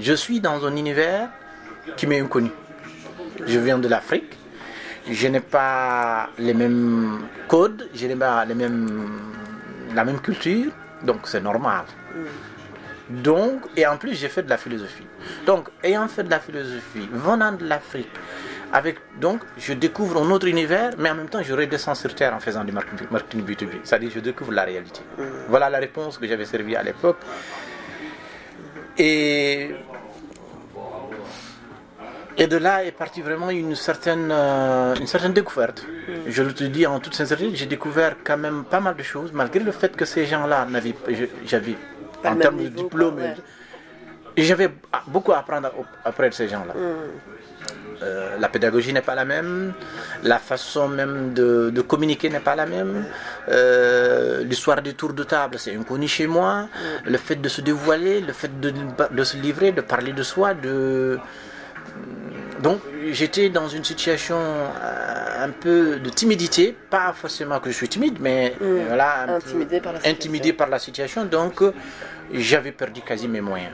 je suis dans un univers qui m'est inconnu. Je viens de l'Afrique, je n'ai pas les mêmes codes, je n'ai pas les mêmes, la même culture, donc c'est normal. Donc, et en plus, j'ai fait de la philosophie. Donc, ayant fait de la philosophie, venant de l'Afrique, avec, donc, je découvre un autre univers, mais en même temps, je redescends sur Terre en faisant du marketing, marketing B2B. C'est-à-dire, je découvre la réalité. Voilà la réponse que j'avais servie à l'époque. Et, et de là est partie vraiment une certaine, euh, une certaine découverte. Je le te dis en toute sincérité, j'ai découvert quand même pas mal de choses, malgré le fait que ces gens-là n'avaient je- j'avais en termes de diplôme, ouais. j'avais beaucoup à apprendre auprès de ces gens-là. Mm. Euh, la pédagogie n'est pas la même, la façon même de, de communiquer n'est pas la même. Euh, L'histoire des tours de table, c'est inconnu chez moi. Le fait de se dévoiler, le fait de, de se livrer, de parler de soi, de... Donc j'étais dans une situation euh, un peu de timidité, pas forcément que je suis timide, mais voilà, un peu Intimidé par la situation. intimidé par la situation. Donc j'avais perdu quasi mes moyens.